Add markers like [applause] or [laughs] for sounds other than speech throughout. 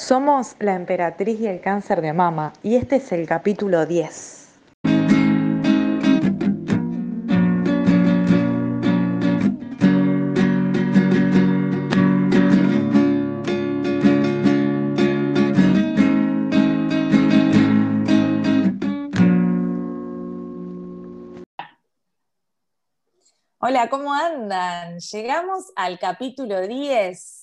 Somos la emperatriz y el cáncer de mama y este es el capítulo 10. Hola, ¿cómo andan? Llegamos al capítulo 10.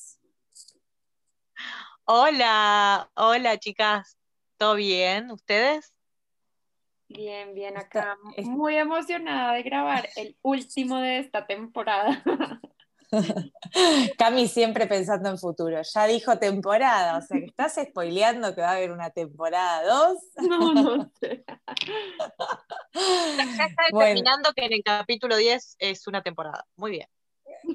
Hola, hola chicas, ¿todo bien? ¿Ustedes? Bien, bien, acá muy emocionada de grabar el último de esta temporada. [laughs] Cami siempre pensando en futuro. Ya dijo temporada, o sea que estás spoileando que va a haber una temporada 2. No, no sé. [laughs] Ya está determinando que en el capítulo 10 es una temporada. Muy bien.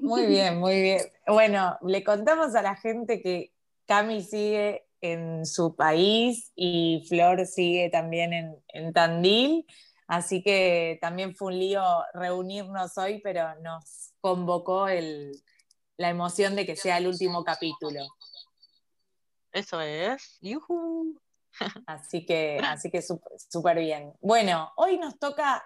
Muy bien, muy bien. Bueno, le contamos a la gente que Cami sigue en su país y Flor sigue también en, en Tandil. Así que también fue un lío reunirnos hoy, pero nos convocó la emoción de que sea el último capítulo. Eso es. Así que, así que súper bien. Bueno, hoy nos toca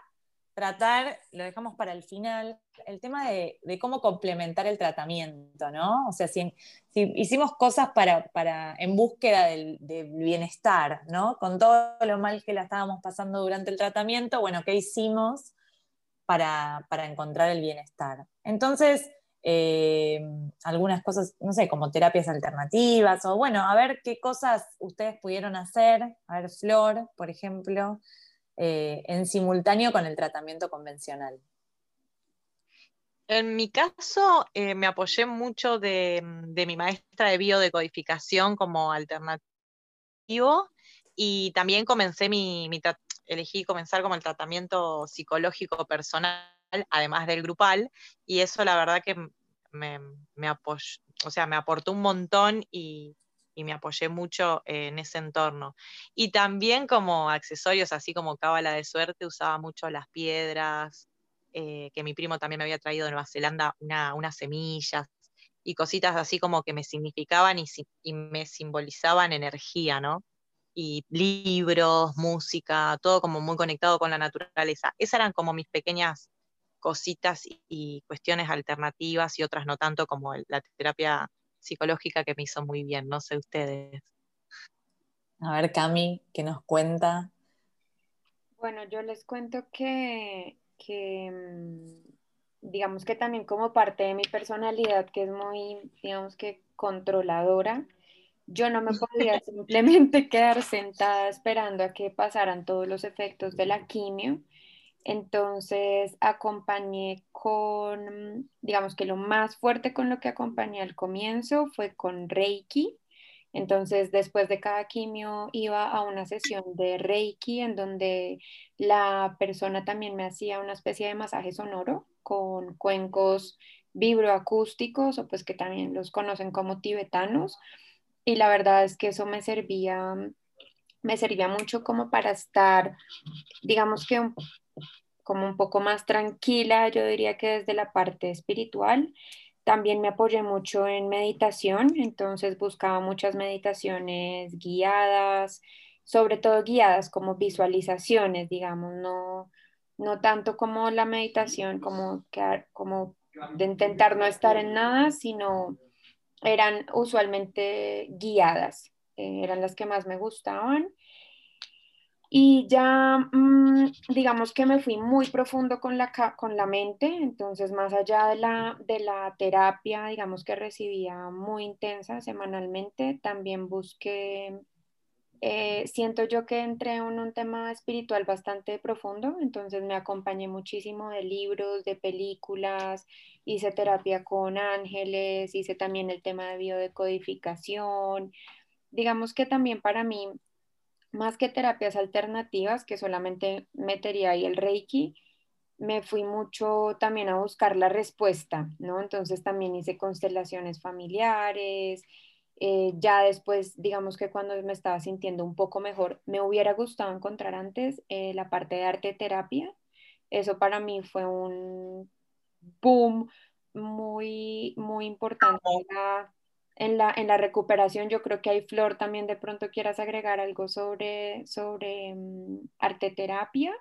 tratar, lo dejamos para el final, el tema de, cómo complementar el tratamiento, ¿no? O sea, si, hicimos cosas para, en búsqueda del, bienestar, ¿no? Con todo lo mal que la estábamos pasando durante el tratamiento, bueno, ¿qué hicimos para, para encontrar el bienestar? Entonces, eh, algunas cosas, no sé, como terapias alternativas, o bueno, a ver qué cosas ustedes pudieron hacer, a ver, Flor, por ejemplo, eh, en simultáneo con el tratamiento convencional. En mi caso, eh, me apoyé mucho de, mi maestra de biodecodificación como alternativo y también comencé mi, elegí comenzar como el tratamiento psicológico personal además del grupal, y eso la verdad que me, me o sea, me aportó un montón y, me apoyé mucho en ese entorno. Y también como accesorios, así como cábala de suerte, usaba mucho las piedras, eh, que mi primo también me había traído de Nueva Zelanda unas semillas y cositas así como que me significaban y, y me simbolizaban energía, ¿no? y libros, música, todo como muy conectado con la naturaleza. Esas eran como mis pequeñas cositas y, cuestiones alternativas y otras no tanto como la terapia psicológica que me hizo muy bien, no sé ustedes. A ver, Cami, ¿qué nos cuenta? Bueno, yo les cuento que, mm, digamos que también como parte de mi personalidad, que es muy, digamos que controladora, yo no me podía [laughs] simplemente quedar sentada esperando a que pasaran todos los efectos de la quimio entonces acompañé con, digamos que lo más fuerte con lo que acompañé al comienzo fue con Reiki. Entonces después de cada quimio iba a una sesión de Reiki en donde la persona también me hacía una especie de masaje sonoro con cuencos vibroacústicos o pues que también los conocen como tibetanos. Y la verdad es que eso me servía me servía mucho como para estar, digamos que como un poco más tranquila, yo diría que desde la parte espiritual. También me apoyé mucho en meditación, entonces buscaba muchas meditaciones guiadas, sobre todo guiadas como visualizaciones, digamos, no, no tanto como la meditación, como, como de intentar no estar en nada, sino eran usualmente guiadas, eh, eran las que más me gustaban. Y ya, mm, digamos que me fui muy profundo con la, con la mente, entonces más allá de la, de la terapia, digamos que recibía muy intensa semanalmente, también busqué, eh, siento yo que entré en un tema espiritual bastante profundo, entonces me acompañé muchísimo de libros, de películas, hice terapia con ángeles, hice también el tema de biodecodificación. Digamos que también para mí más que terapias alternativas, que solamente metería ahí el Reiki, me fui mucho también a buscar la respuesta, ¿no? Entonces también hice constelaciones familiares. Eh, ya después, digamos que cuando me estaba sintiendo un poco mejor, me hubiera gustado encontrar antes eh, la parte de arte terapia. Eso para mí fue un boom muy, muy importante en la, en la recuperación, yo creo que hay Flor también de pronto quieras agregar algo sobre, sobre um, arte terapia.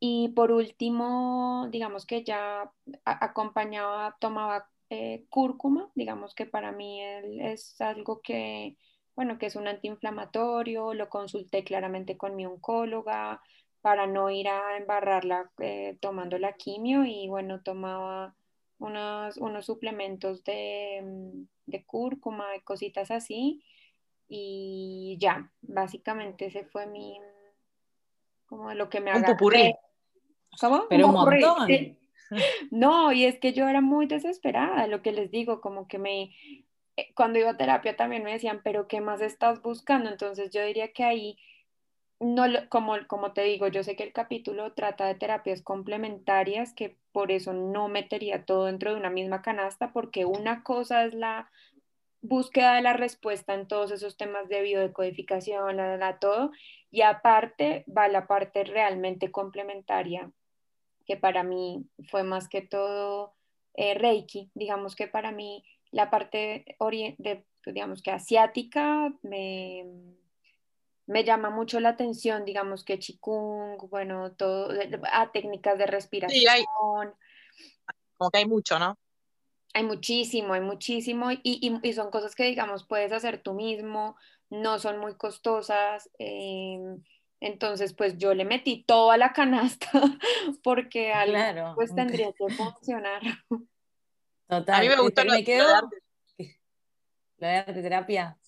Y por último, digamos que ya acompañaba, tomaba eh, cúrcuma, digamos que para mí es algo que, bueno, que es un antiinflamatorio, lo consulté claramente con mi oncóloga para no ir a embarrarla eh, tomando la quimio y bueno, tomaba unos, unos suplementos de, mm, de cúrcuma y cositas así y ya, básicamente ese fue mi, como lo que me agarré. ¿Cómo? Pero un montón. [laughs] No, y es que yo era muy desesperada, lo que les digo, como que me, eh, cuando iba a terapia también me decían, pero ¿qué más estás buscando? Entonces yo diría que ahí, no, como, como te digo, yo sé que el capítulo trata de terapias complementarias, que por eso no metería todo dentro de una misma canasta, porque una cosa es la búsqueda de la respuesta en todos esos temas de biodecodificación, la, la, todo, y aparte va la parte realmente complementaria que para mí fue más que todo eh, Reiki. Digamos que para mí la parte de, digamos que asiática me, me llama mucho la atención, digamos que Qigong, bueno, todo, a técnicas de respiración. Sí, hay, como que hay mucho, ¿no? Hay muchísimo, hay muchísimo y, y, son cosas que, digamos, puedes hacer tú mismo, no son muy costosas. Eh, entonces, pues yo le metí toda la canasta [laughs] porque algo pues tendría que [laughs] funcionar. Total. A mí me gustó lo, me de [laughs] arte terapia.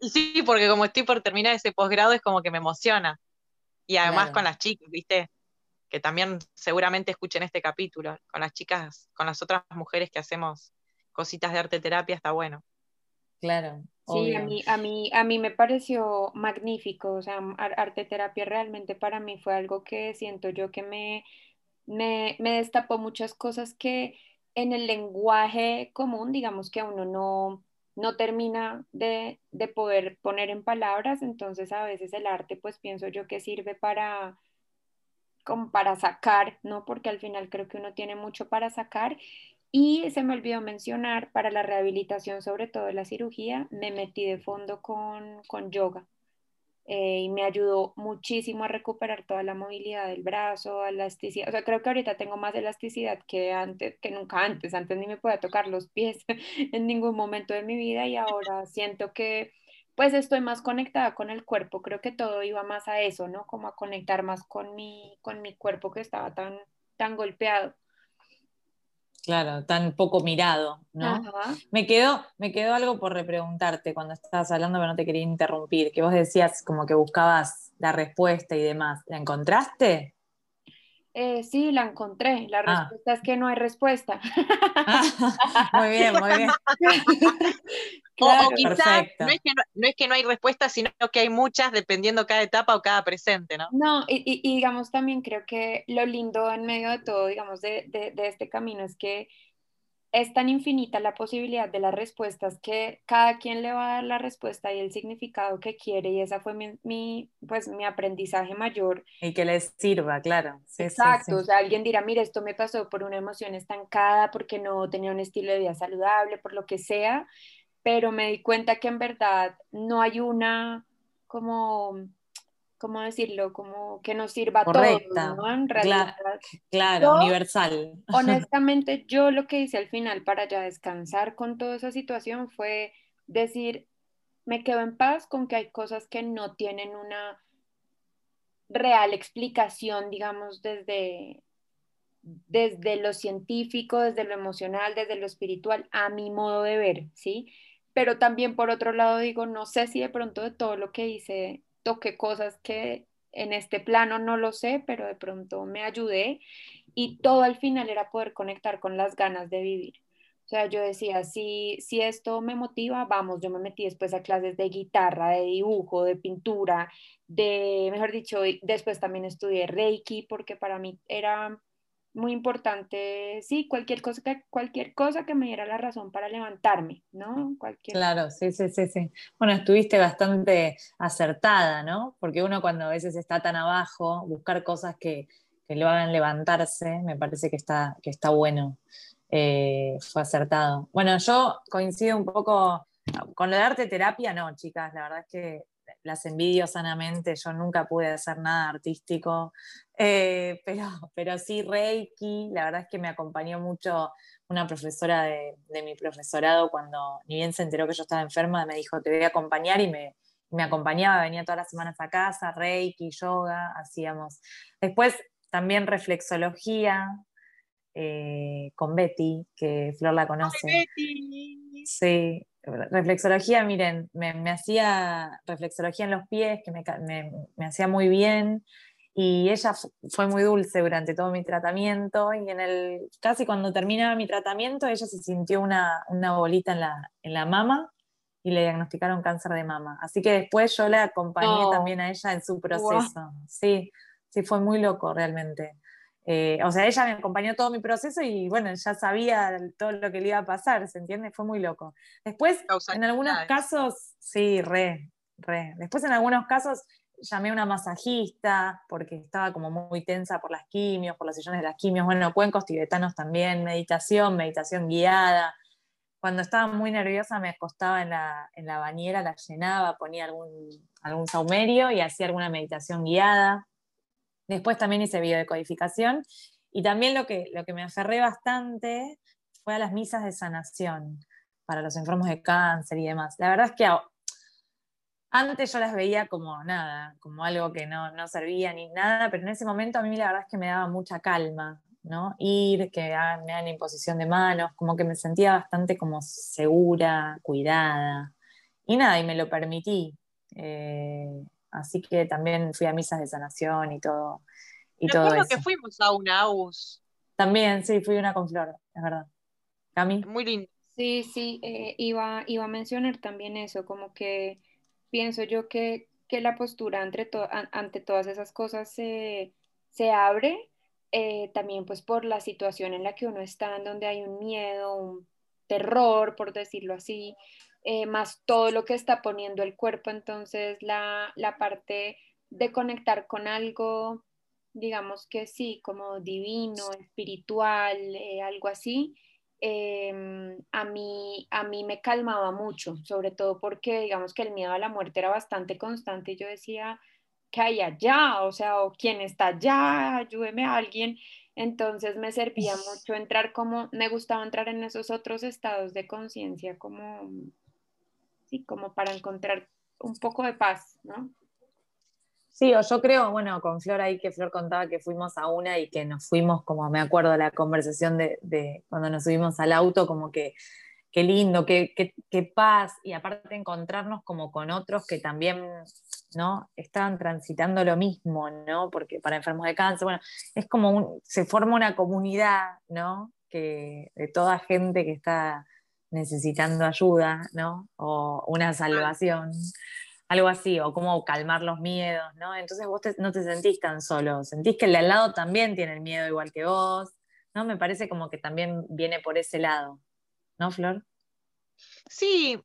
Sí, porque como estoy por terminar ese posgrado es como que me emociona. Y además con las chicas, ¿viste? Que también seguramente escuchen este capítulo. Con las chicas, con las otras mujeres que hacemos cositas de arte terapia, está bueno. Claro. Sí, a mí, a, mí, a mí me pareció magnífico, o sea, arte terapia realmente para mí fue algo que siento yo que me, me, me destapó muchas cosas que en el lenguaje común, digamos que uno no, no termina de, de, poder poner en palabras, entonces a veces el arte pues pienso yo que sirve para para sacar, ¿no? Porque al final creo que uno tiene mucho para sacar y se me olvidó mencionar, para la rehabilitación, sobre todo la cirugía, me metí de fondo con, con yoga eh, y me ayudó muchísimo a recuperar toda la movilidad del brazo, elasticidad. O sea, creo que ahorita tengo más elasticidad que antes, que nunca antes. Antes ni me podía tocar los pies [laughs] en ningún momento de mi vida y ahora siento que pues estoy más conectada con el cuerpo. Creo que todo iba más a eso, ¿no? Como a conectar más con mi, con mi cuerpo que estaba tan, tan golpeado. Claro, tan poco mirado, ¿no? Me quedó, me quedó algo por repreguntarte cuando estabas hablando, pero no te quería interrumpir, que vos decías como que buscabas la respuesta y demás. ¿La encontraste? Eh, sí, la encontré. La ah. respuesta es que no hay respuesta. [laughs] muy bien, muy bien. [laughs] o, quizás no es, que no, es que no hay respuesta, sino que hay muchas dependiendo cada etapa o cada presente, ¿no? No, y, digamos también creo que lo lindo en medio de todo, digamos, de, de este camino es que es tan infinita la posibilidad de las respuestas que cada quien le va a dar la respuesta y el significado que quiere y esa fue mi, pues, mi aprendizaje mayor. Y que les sirva, claro. Exacto, o sea, alguien dirá, mire, esto me pasó por una emoción estancada, porque no tenía un estilo de vida saludable, por lo que sea, pero me di cuenta que en verdad no hay una como ¿cómo decirlo? Como que nos sirva todo, ¿no? En realidad. Claro, universal. [laughs] Honestamente, yo lo que hice al final para ya descansar con toda esa situación fue decir, me quedo en paz con que hay cosas que no tienen una real explicación, digamos, desde, desde lo científico, desde lo emocional, desde lo espiritual, a mi modo de ver, ¿sí? Pero también por otro lado digo, no sé si de pronto de todo lo que hice toqué cosas que en este plano no lo sé, pero de pronto me ayudé y todo al final era poder conectar con las ganas de vivir. O sea, yo decía, si, si esto me motiva, vamos, yo me metí después a clases de guitarra, de dibujo, de pintura, de, mejor dicho, después también estudié Reiki porque para mí era muy importante, sí, cualquier cosa que, cualquier cosa que me diera la razón para levantarme, ¿no? Cualquier... Claro, sí, sí, sí, sí. Bueno, estuviste bastante acertada, ¿no? Porque uno cuando a veces está tan abajo, buscar cosas que, que lo hagan levantarse, me parece que está, que está bueno. eh, fue acertado. Bueno, yo coincido un poco con lo de arte terapia, no, chicas, la verdad es que las envidio sanamente, yo nunca pude hacer nada artístico, eh, pero, [laughs] pero sí Reiki, la verdad es que me acompañó mucho una profesora de, mi profesorado cuando ni bien se enteró que yo estaba enferma, me dijo, te voy a acompañar y me, me acompañaba, venía todas las semanas a casa, Reiki, yoga, hacíamos. Después también reflexología, eh, con Betty, que Flor la conoce. Sí, reflexología, miren, me, hacía reflexología en los pies, que me, hacía muy bien. Y ella fue muy dulce durante todo mi tratamiento y en el, casi cuando terminaba mi tratamiento, ella se sintió una, bolita en la, en la mama y le diagnosticaron cáncer de mama. Así que después yo la acompañé también a ella en su proceso. Sí, sí, fue muy loco realmente. Eh, o sea, ella me acompañó todo mi proceso y bueno, ya sabía todo lo que le iba a pasar, ¿se entiende? Fue muy loco. Después, en algunos casos, sí, re, re. Después, en algunos casos, llamé a una masajista porque estaba como muy tensa por las quimios, por los sillones de las quimios. Bueno, cuencos tibetanos también, meditación, meditación guiada. Cuando estaba muy nerviosa me acostaba en la, en la bañera, la llenaba, ponía algún, algún saumerio y hacía alguna meditación guiada. Después también hice videocodificación y también lo que, lo que me aferré bastante fue a las misas de sanación para los enfermos de cáncer y demás. La verdad es que antes yo las veía como nada, como algo que no, no servía ni nada, pero en ese momento a mí la verdad es que me daba mucha calma, ¿no? Ir, que me hagan imposición de manos, como que me sentía bastante como segura, cuidada. Y nada, y me lo permití. Eh, Así que también fui a misas de sanación y todo. Y todo eso. que fuimos a una AUS. También, sí, fui una con Flor, es verdad. Cami. Muy lindo. Sí, sí, eh, iba, iba a mencionar también eso, como que pienso yo que, la postura ante, ante todas esas cosas se, abre, eh, también pues por la situación en la que uno está, en donde hay un miedo, un terror, por decirlo así, eh, más todo lo que está poniendo el cuerpo, entonces la, parte de conectar con algo, digamos que sí, como divino, espiritual, eh, algo así, em, a, mí, a mí me calmaba mucho, sobre todo porque digamos que el miedo a la muerte era bastante constante y yo decía, que hay allá? O sea, o quién está allá, ayúdeme a alguien. Entonces me servía mucho entrar como, me gustaba entrar en esos otros estados de conciencia como sí, como para encontrar un poco de paz, ¿no? Sí, o yo creo, bueno, con Flor ahí que Flor contaba que fuimos a una y que nos fuimos, como me acuerdo de la conversación de, cuando nos subimos al auto, como que qué lindo, qué, paz, y aparte encontrarnos como con otros que también, ¿no? Estaban transitando lo mismo, ¿no? Porque para enfermos de cáncer, bueno, es como se forma una comunidad, ¿no? Que, de toda gente que está necesitando ayuda, ¿no? O una salvación, algo así, o cómo calmar los miedos, ¿no? Entonces vos no te sentís tan solo, sentís que el de al lado también tiene el miedo igual que vos, ¿no? Me parece como que también viene por ese lado, ¿no, Flor? Sí,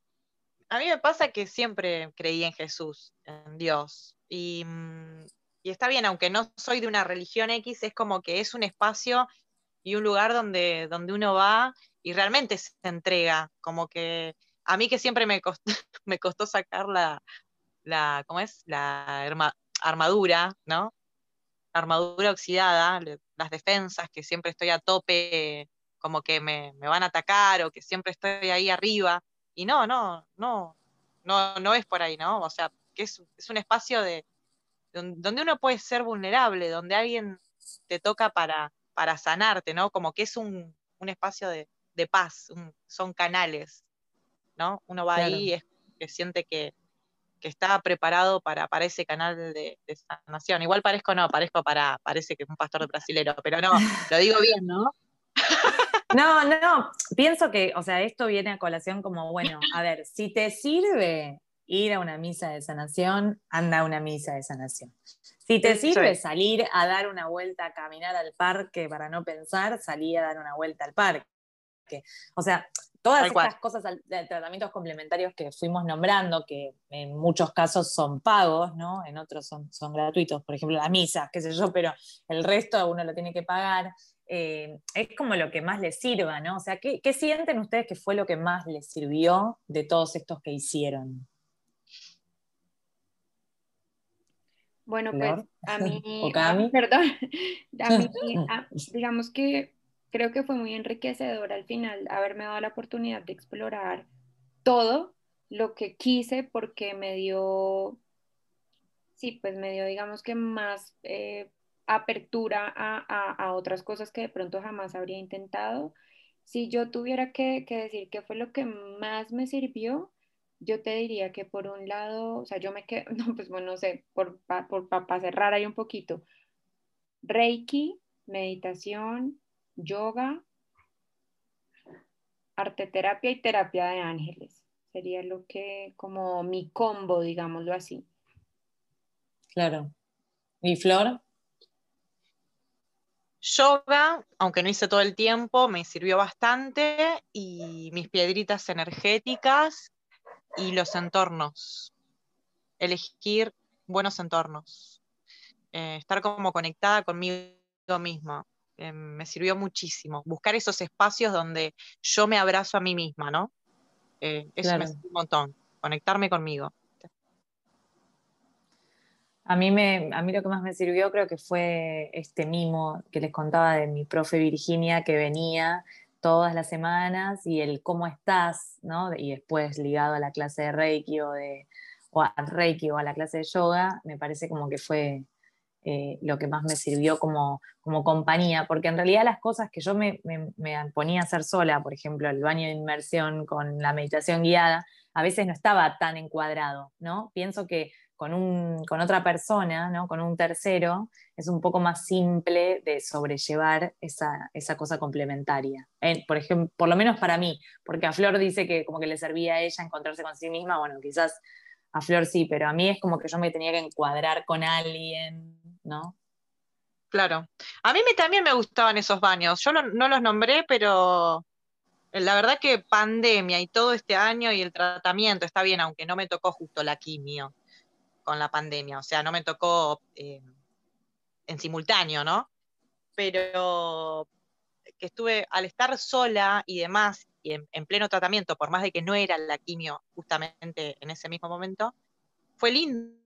a mí me pasa que siempre creí en Jesús, en Dios, y, mm, y está bien, aunque no soy de una religión X, es como que es un espacio y un lugar donde, donde uno va y realmente se entrega, como que a mí que siempre me costó, [laughs] me costó sacar la, la, ¿cómo es? La armadura, ¿no? armadura oxidada, las defensas, que siempre estoy a tope, como que me, van a atacar o que siempre estoy ahí arriba. Y no, no, no, no, no es por ahí, ¿no? O sea, que es, es un espacio de, donde uno puede ser vulnerable, donde alguien te toca para, para sanarte, ¿no? Como que es un, un espacio de, de paz, son canales, ¿no? Uno va ahí y es, que siente que, está preparado para, para ese canal de, sanación. Igual parezco, no, parezco para, parece que es un pastor de brasilero, pero no, lo digo bien, [laughs] ¿no? No, no, pienso que, o sea, esto viene a colación como, bueno, a ver, si te sirve ir a una misa de sanación, anda a una misa de sanación. Si te sirve salir a dar una vuelta, a caminar al parque para no pensar, salí a dar una vuelta al parque o sea, todas estas cosas de tratamientos complementarios que fuimos nombrando, que en muchos casos son pagos, ¿no? En otros son, son gratuitos, por ejemplo, las misas, qué sé yo, pero el resto uno lo tiene que pagar. eh, es como lo que más les sirva, ¿no? O sea, ¿qué, ¿qué, sienten ustedes que fue lo que más les sirvió de todos estos que hicieron? Bueno, pues a mí, [laughs] perdón, [laughs] a mí, [laughs] digamos que creo que fue muy enriquecedor al final haberme dado la oportunidad de explorar todo lo que quise porque me dio, sí, pues me dio, digamos que más eh, apertura a, otras cosas que de pronto jamás habría intentado. Si yo tuviera que, que decir qué fue lo que más me sirvió, yo te diría que por un lado, o sea, yo me quedo, [laughs] no, pues bueno, no sé, por, por, para cerrar ahí un poquito, Reiki, meditación, yoga, arteterapia y terapia de ángeles. Sería lo que, como mi combo, digámoslo así. Claro. ¿Y Flor? Yoga, aunque no hice todo el tiempo, me sirvió bastante y mis piedritas energéticas y los entornos. Elegir buenos entornos. Eh, estar como conectada conmigo misma. Eh, me sirvió muchísimo. Buscar esos espacios donde yo me abrazo a mí misma, ¿no? Eh, eso me sirvió un montón. Conectarme conmigo. A mí, me, a mí lo que más me sirvió creo que fue este mimo que les contaba de mi profe Virginia que venía todas las semanas y el cómo estás, ¿no? Y después ligado a la clase de Reiki o, de, o a Reiki o a la clase de yoga, me parece como que fue eh, lo que más me sirvió como, como compañía, porque en realidad las cosas que yo me, me, ponía a hacer sola, por ejemplo, el baño de inmersión con la meditación guiada, a veces no estaba tan encuadrado, ¿no? Pienso que con, un, con otra persona, ¿no? con un tercero, es un poco más simple de sobrellevar esa, esa cosa complementaria. por ejemplo, por lo menos para mí, porque a Flor dice que como que le servía a ella encontrarse con sí misma, bueno, quizás a Flor sí, pero a mí es como que yo me tenía que encuadrar con alguien, Claro. A mí también me gustaban esos baños. Yo no los nombré, pero la verdad que pandemia y todo este año y el tratamiento está bien, aunque no me tocó justo la quimio con la pandemia, o sea, no me tocó eh, en simultáneo, ¿no? Pero que estuve, al estar sola y demás, y en, pleno tratamiento, por más de que no era la quimio justamente en ese mismo momento, fue lindo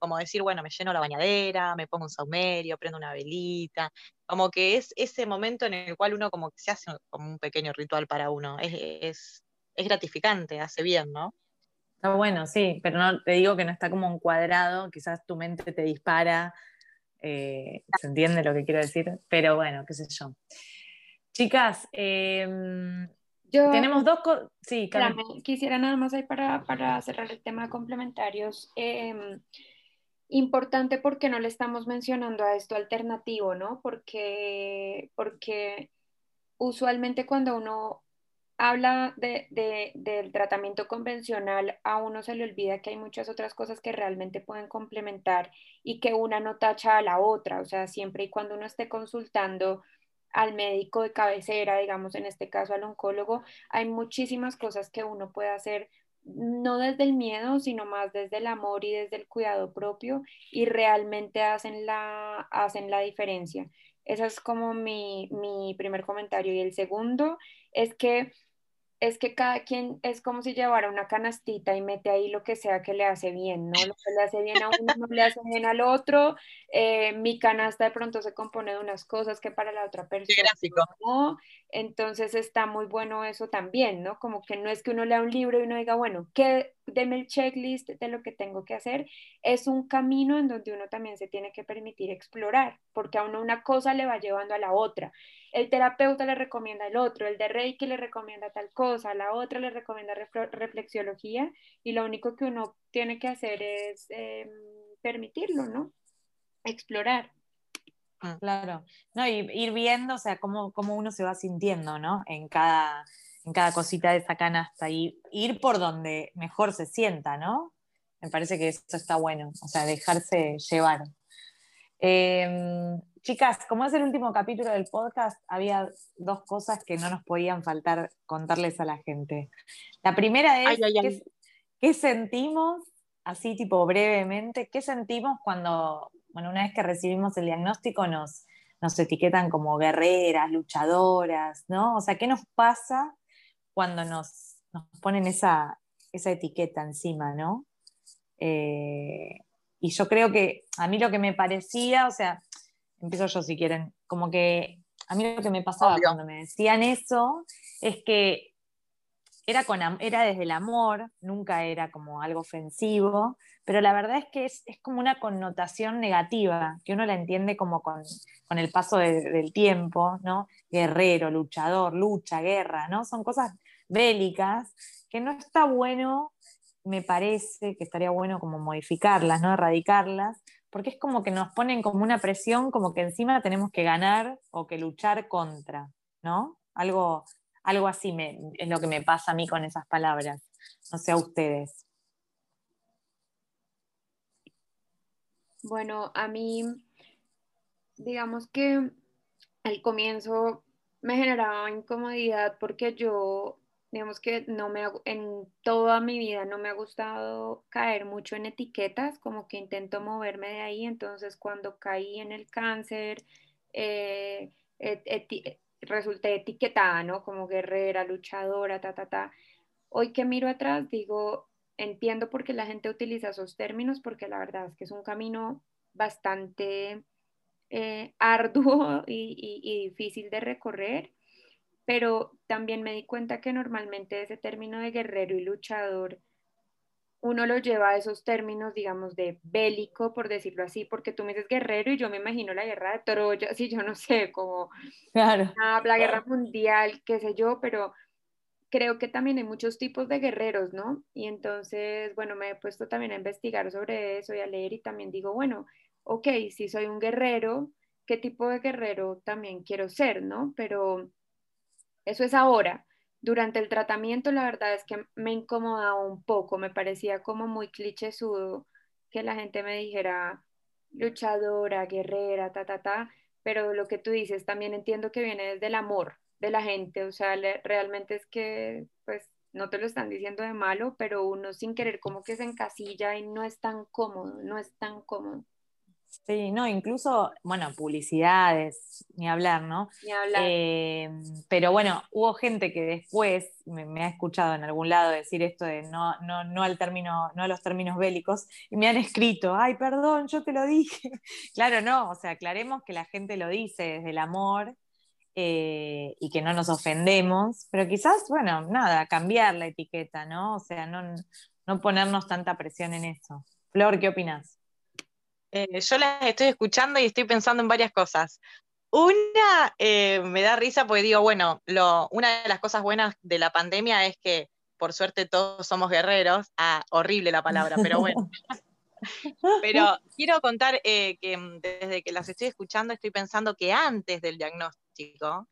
como decir, bueno, me lleno la bañadera, me pongo un saumerio, prendo una velita, como que es ese momento en el cual uno como que se hace como un pequeño ritual para uno, es, es gratificante, hace bien, ¿no? Está bueno, sí, pero no te digo que no está como encuadrado, quizás tu mente te dispara, eh, se entiende lo que quiero decir, pero bueno, qué sé yo. Chicas, em, tenemos dos cosas. Sí, Quisiera nada más ahí para, para cerrar el tema de complementarios. Em, importante porque no le estamos mencionando a esto alternativo, ¿no? Porque, porque usualmente cuando uno habla de, del tratamiento convencional, a uno se le olvida que hay muchas otras cosas que realmente pueden complementar y que una no tacha a la otra. O sea, siempre y cuando uno esté consultando al médico de cabecera, digamos en este caso al oncólogo, hay muchísimas cosas que uno puede hacer no desde el miedo, sino más desde el amor y desde el cuidado propio y realmente hacen la, hacen la diferencia. Ese es como mi, mi primer comentario. Y el segundo es que es que cada quien es como si llevara una canastita y mete ahí lo que sea que le hace bien, ¿no? Lo que le hace bien a uno no le hace bien al otro. Eh, mi canasta de pronto se compone de unas cosas que para la otra persona no. Entonces está muy bueno eso también, ¿no? Como que no es que uno lea un libro y uno diga, bueno, que deme el checklist de lo que tengo que hacer. Es un camino en donde uno también se tiene que permitir explorar, porque a uno una cosa le va llevando a la otra el terapeuta le recomienda el otro, el de Reiki le recomienda tal cosa, la otra le recomienda reflexiología y lo único que uno tiene que hacer es em, permitirlo, ¿no? Explorar. Ah. Claro, no, y ir viendo, o sea, cómo, cómo uno se va sintiendo, ¿no? En cada, en cada cosita de esa canasta y ir por donde mejor se sienta, ¿no? Me parece que eso está bueno, o sea, dejarse llevar. Em, Chicas, como es el último capítulo del podcast, había dos cosas que no nos podían faltar contarles a la gente. La primera es, ¿qué, sentimos, así tipo brevemente, qué sentimos cuando, bueno, una vez que recibimos el diagnóstico nos, nos etiquetan como guerreras, luchadoras, ¿no? O sea, ¿qué nos pasa cuando nos, ponen esa, etiqueta encima, ¿no? Eh, y yo creo que a mí lo que me parecía, o sea, empiezo yo si quieren, como que a mí lo que me pasaba cuando me decían eso es que era, con, era desde el amor, nunca era como algo ofensivo, pero la verdad es que es, como una connotación negativa, que uno la entiende como con, el paso del tiempo, ¿no? Guerrero, luchador, lucha, guerra, ¿no? Son cosas bélicas que no está bueno, me parece que estaría bueno como modificarlas, ¿no? Erradicarlas, porque es como que nos ponen como una presión, como que encima tenemos que ganar o que luchar contra, ¿no? Algo, algo así es lo que me pasa a mí con esas palabras, no sé a ustedes. Bueno, a mí, digamos que al comienzo me generaba incomodidad porque yo digamos que no me en toda mi vida no me ha gustado caer mucho en etiquetas, como que intento moverme de ahí, entonces cuando caí en el cáncer, eh, resulté etiquetada, ¿no? Como guerrera, luchadora, ta, ta, ta. Hoy que miro atrás, digo, entiendo por qué la gente utiliza esos términos, porque la verdad es que es un camino bastante eh, [laughs] arduo y difícil de recorrer pero también me di cuenta que normalmente ese término de guerrero y luchador, uno lo lleva a esos términos, digamos, de bélico, por decirlo así, porque tú me dices guerrero y yo me imagino la guerra de Troya, si yo no sé, como claro. la guerra mundial, qué sé yo, pero creo que también hay muchos tipos de guerreros, ¿no? Y entonces, bueno, me he puesto también a investigar sobre eso y a leer y también digo, bueno, ok, si soy un guerrero, ¿qué tipo de guerrero también quiero ser, ¿no? Pero eso es ahora. Durante el tratamiento, la verdad es que me incomodaba un poco, me parecía como muy clichésudo que la gente me dijera luchadora, guerrera, ta, ta, ta, pero lo que tú dices también entiendo que viene desde el amor de la gente, o sea, realmente es que, pues, no te lo están diciendo de malo, pero uno sin querer como que se encasilla y no es tan cómodo, no es tan cómodo. Sí, no, incluso, bueno, publicidades, ni hablar, ¿no? Ni hablar. Eh, pero bueno, hubo gente que después me, ha escuchado en algún lado decir esto de no, no, no al término, no a los términos bélicos, y me han escrito, ay, perdón, yo te lo dije. [laughs] claro, no, o sea, aclaremos que la gente lo dice desde el amor eh, y que no nos ofendemos, pero quizás, bueno, nada, cambiar la etiqueta, ¿no? O sea, no, no ponernos tanta presión en eso. Flor, ¿qué opinas? Eh, yo las estoy escuchando y estoy pensando en varias cosas. Una, eh, me da risa porque digo, bueno, una de las cosas buenas de la pandemia es que por suerte todos somos guerreros. Ah, horrible la palabra, pero bueno. [laughs] pero quiero contar eh, que mm, desde que las estoy escuchando estoy pensando que antes del diagnóstico,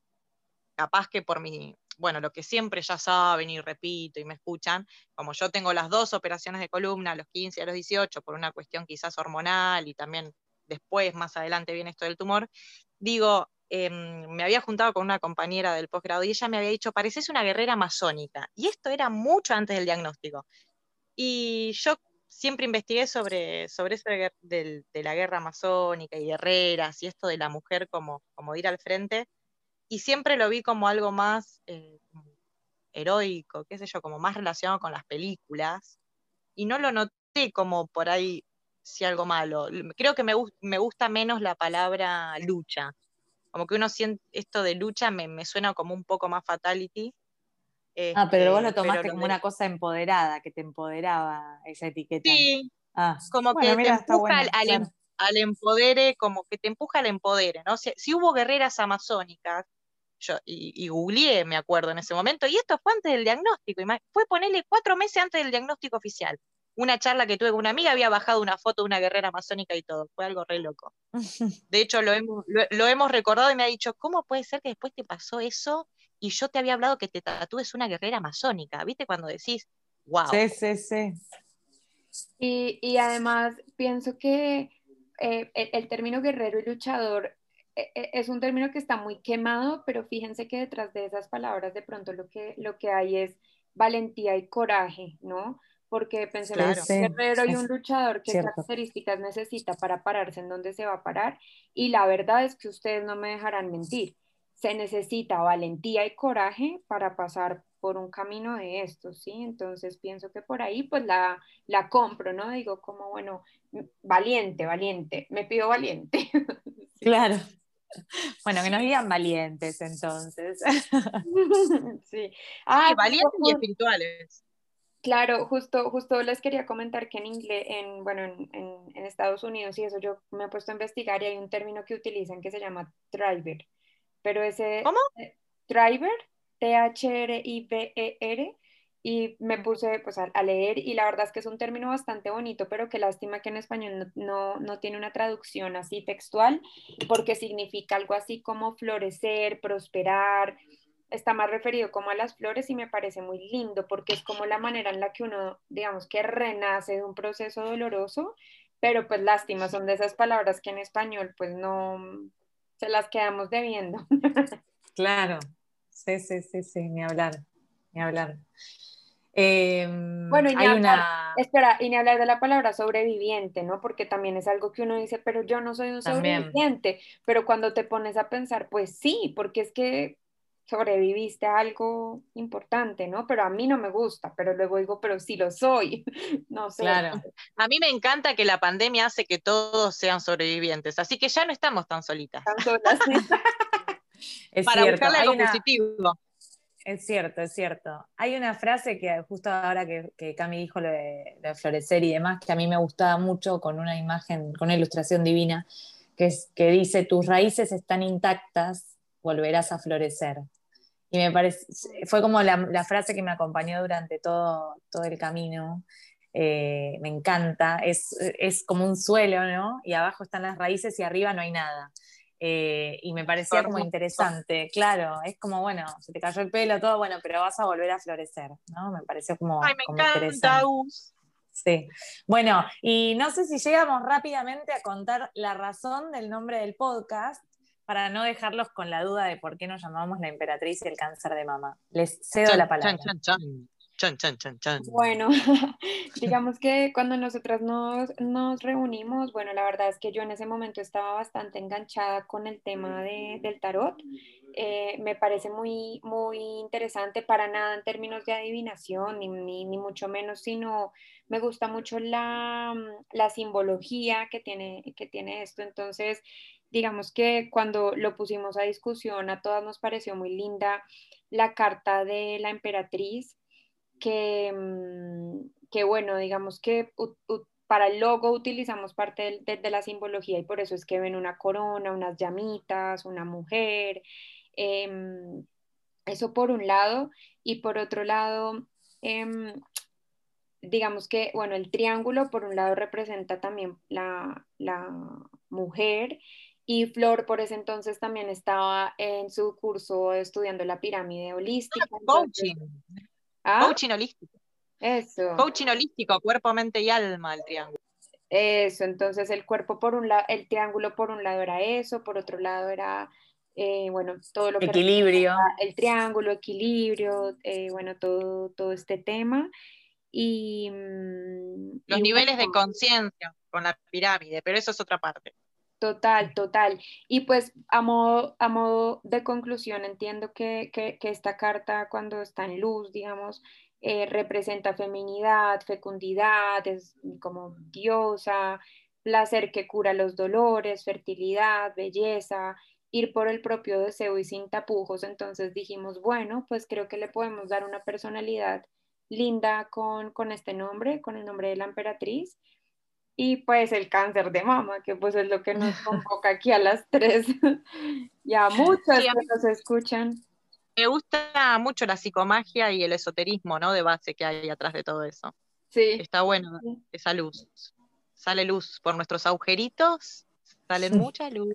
capaz que por mi, bueno, lo que siempre ya saben y repito y me escuchan, como yo tengo las dos operaciones de columna, a los 15 y a los 18, por una cuestión quizás hormonal y también después, más adelante viene esto del tumor, digo, em, me había juntado con una compañera del posgrado y ella me había dicho, pareces una guerrera masónica. Y esto era mucho antes del diagnóstico. Y yo siempre investigué sobre, sobre eso de, la guerra masónica y guerreras y esto de la mujer como, como ir al frente y siempre lo vi como algo más eh, heroico, qué sé yo, como más relacionado con las películas, y no lo noté como por ahí si algo malo. Creo que me, me gusta menos la palabra lucha, como que uno siente esto de lucha me, suena como un poco más fatality. ah, pero vos lo este, tomaste como una cosa empoderada, que te empoderaba esa etiqueta. Sí, ah, como que te empuja al, em, al, empodere, como que te empuja al empodere, ¿no? si hubo guerreras amazónicas, y, googleé, me acuerdo en ese momento, y esto fue antes del diagnóstico, fue ponerle cuatro meses antes del diagnóstico oficial. Una charla que tuve con una amiga había bajado una foto de una guerrera amazónica y todo, fue algo re loco. [laughs] De hecho, lo hemos, lo, hemos recordado y me ha dicho, ¿cómo puede ser que después te pasó eso y yo te había hablado que te tatúes una guerrera amazónica? ¿Viste? Cuando decís, wow. Sí, sí, sí. Y, además pienso que eh, el, término guerrero y luchador es un término que está muy quemado, pero fíjense que detrás de esas palabras de pronto lo que, lo que hay es valentía y coraje, ¿no? porque pensé, claro. un guerrero y un luchador, ¿qué características necesita para pararse en donde se va a parar? Y la verdad es que ustedes no me dejarán mentir, se necesita valentía y coraje para pasar por un camino de estos, ¿sí? Entonces pienso que por ahí pues la, la compro, ¿no? Digo como, bueno, valiente, valiente, me pido valiente. [laughs] Claro. [laughs] Bueno, que nos digan valientes entonces. [laughs] sí. Ah, valientes y espirituales. Claro, justo, justo les quería comentar que en inglés, en, bueno, en, en, Estados Unidos y eso yo me he puesto a investigar y hay un término que utilizan que se llama driver, pero ese... ¿Cómo? driver, T-H-R-I-V-E-R, y me puse pues, a, leer y la verdad es que es un término bastante bonito, pero qué lástima que en español no, no, tiene una traducción así textual, porque significa algo así como florecer, prosperar, está más referido como a las flores y me parece muy lindo porque es como la manera en la que uno, digamos, que renace de un proceso doloroso, pero pues lástima, son de esas palabras que en español pues no se las quedamos debiendo. [laughs] Claro, sí, sí, sí, sí, ni hablar, ni hablar. Em, bueno, y hay una... espera, y ni hablar de la palabra sobreviviente, ¿no? Porque también es algo que uno dice, pero yo no soy un sobreviviente, pero cuando te pones a pensar, pues sí, porque es que sobreviviste a algo importante, ¿no? Pero a mí no me gusta, pero luego digo, pero sí lo soy, [laughs] no sé. Claro. A mí me encanta que la pandemia hace que todos sean sobrevivientes, así que ya no estamos tan solitas. Tan solas, [laughs] es Para cierto. buscar algo positivo. Es cierto, es cierto. Hay una frase que justo ahora que, Cami dijo lo de, florecer y demás, que a mí me gustaba mucho con una imagen, con una ilustración divina, que dice, tus raíces están intactas, volverás a florecer. Y me parece, fue como la, frase que me acompañó durante todo, todo el camino. Eh, me encanta, es, es como un suelo, ¿no? Y abajo están las raíces y arriba no hay nada. Eh, y me parecía como interesante, claro, es como, bueno, se te cayó el pelo, todo, bueno, pero vas a volver a florecer, ¿no? Me pareció como, Ay, me encanta, Sí. Bueno, y no sé si llegamos rápidamente a contar la razón del nombre del podcast para no dejarlos con la duda de por qué nos llamamos la emperatriz y el cáncer de mama. Les cedo la palabra. Chan, chan, chan, chan. Bueno, [laughs] digamos que cuando nosotras nos, nos, reunimos, bueno, la verdad es que yo en ese momento estaba bastante enganchada con el tema de, del tarot. Eh, me parece muy, muy interesante, para nada en términos de adivinación, ni, ni, ni mucho menos, sino me gusta mucho la, la simbología que tiene, que tiene esto. Entonces, digamos que cuando lo pusimos a discusión, a todas nos pareció muy linda la carta de la emperatriz que, mm, que bueno, digamos que para el logo utilizamos parte de, la simbología y por eso es que ven una corona, unas llamitas, una mujer. Em, eso por un lado. Y por otro lado, em, digamos que, bueno, el triángulo por un lado representa también la, la mujer y Flor por ese entonces también estaba en su curso estudiando la pirámide holística. coaching. ¿Ah? Coaching holístico. Eso. Coaching holístico, cuerpo, mente y alma, el triángulo. Eso, entonces el cuerpo por un lado, el triángulo por un lado era eso, por otro lado era, eh, bueno, todo lo que... Equilibrio. El triángulo, equilibrio, eh, bueno, todo, todo este tema. Y... Mm, Los niveles de conciencia con la pirámide, pero eso es otra parte. Total, total. Y pues a modo, a modo de conclusión, entiendo que, esta carta cuando está en luz, digamos, eh, representa feminidad, fecundidad, es como diosa, placer que cura los dolores, fertilidad, belleza, ir por el propio deseo y sin tapujos. Entonces dijimos, bueno, pues creo que le podemos dar una personalidad linda con, con este nombre, con el nombre de la emperatriz y pues el cáncer de mama, que pues es lo que nos [laughs] convoca aquí a las tres. [laughs] ya muchas que nos escuchan. Me gusta mucho la psicomagia y el esoterismo, ¿no? De base que hay atrás de todo eso. Sí. Está bueno esa luz. Sale luz por nuestros agujeritos, sale mucha luz.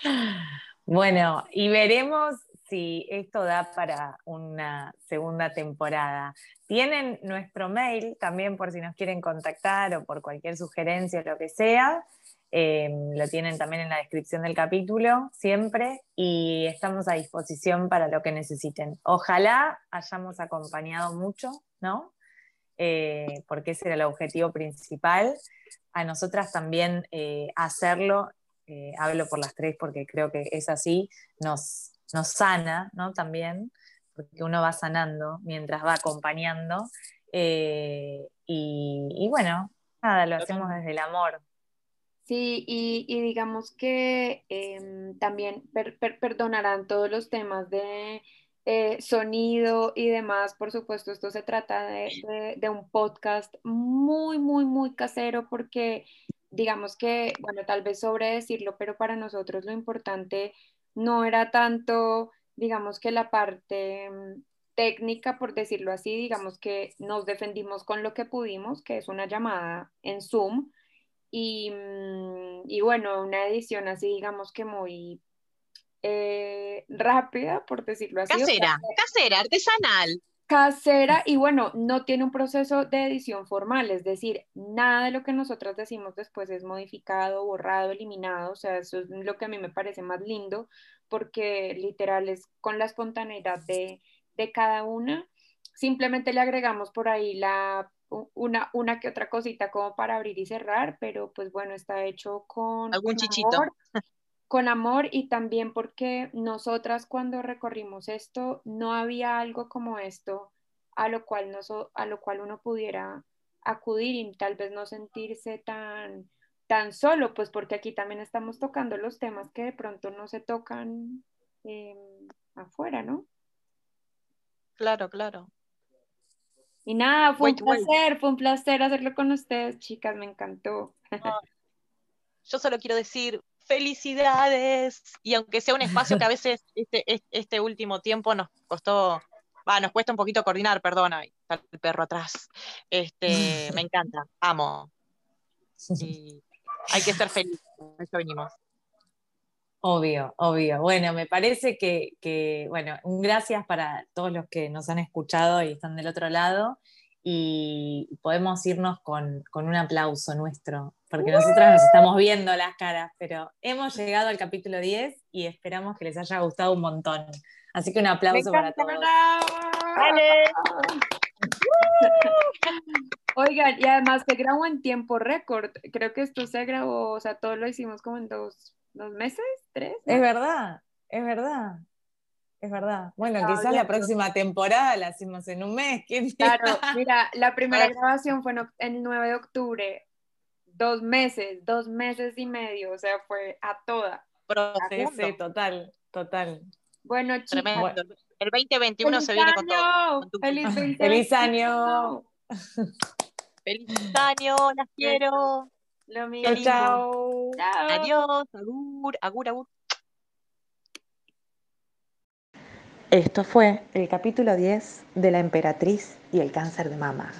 [laughs] Bueno, y veremos si esto da para una segunda temporada. Tienen nuestro mail también por si nos quieren contactar o por cualquier sugerencia o lo que sea. Em, lo tienen también en la descripción del capítulo, siempre, y estamos a disposición para lo que necesiten. Ojalá hayamos acompañado mucho, ¿no? eh, porque ese era el objetivo principal. A nosotras también eh, hacerlo, eh, hablo por las tres porque creo que es así, nos, nos sana, ¿no? También, porque uno va sanando mientras va acompañando. Y, bueno, nada, lo hacemos desde el amor. Sí, y, digamos que em, también perdonarán todos los temas de eh, sonido y demás. Por supuesto, esto se trata de, un podcast muy, muy, muy casero porque digamos que, bueno, tal vez sobre decirlo, pero para nosotros lo importante no era tanto, digamos que la parte mm, técnica, por decirlo así, digamos que nos defendimos con lo que pudimos, que es una llamada en Zoom. Y, mm, y bueno, una edición así, digamos que muy eh, rápida, por decirlo así. Casera, casera, artesanal. Casera y bueno, no tiene un proceso de edición formal, es decir, nada de lo que nosotras decimos después es modificado, borrado, eliminado, o sea, eso es lo que a mí me parece más lindo, porque literal es con la espontaneidad de, de cada una. Simplemente le agregamos por ahí la una, una que otra cosita como para abrir y cerrar, pero pues bueno, está hecho con... Algún chichito con amor y también porque nosotras cuando recorrimos esto no había algo como esto a lo cual, a lo cual uno pudiera acudir y tal vez no sentirse tan, tan solo, pues porque aquí también estamos tocando los temas que de pronto no se tocan em, afuera, ¿no? Claro, claro. Y nada, fue un placer, fue un placer hacerlo con ustedes, chicas, me encantó. yo solo quiero decir felicidades. Y aunque sea un espacio que a [laughs] veces este, este último tiempo nos costó, va, nos cuesta un poquito coordinar, perdona, está el perro atrás. Este, [laughs] me encanta, amo. Y hay que ser feliz, eso venimos. Obvio, obvio. Bueno, me parece que, que, bueno, un gracias para todos los que nos han escuchado y están del otro lado y podemos irnos con, un aplauso nuestro, porque nosotras nos estamos viendo las caras, pero hemos llegado al capítulo 10 y esperamos que les haya gustado un montón. Así que un aplauso para todos. [laughs] Oigan, y además se grabó en tiempo récord. Creo que esto se grabó, o sea, todo lo hicimos como en dos, dos meses, tres. Es verdad, es verdad. Es verdad. Bueno, quizás la próxima temporada la hacemos en un mes. [laughs] claro, mira, la primera grabación fue el 9 de octubre. Dos meses, dos meses y medio, o sea, fue a toda. Sí, total, total. Bueno, chicos. El 2021 se viene con todo. Feliz, Feliz año. [laughs] Feliz año, las quiero. Lo mismo. Chao. Adiós, agur, agur, agur. Esto fue el capítulo 10 de La emperatriz y el cáncer de mama.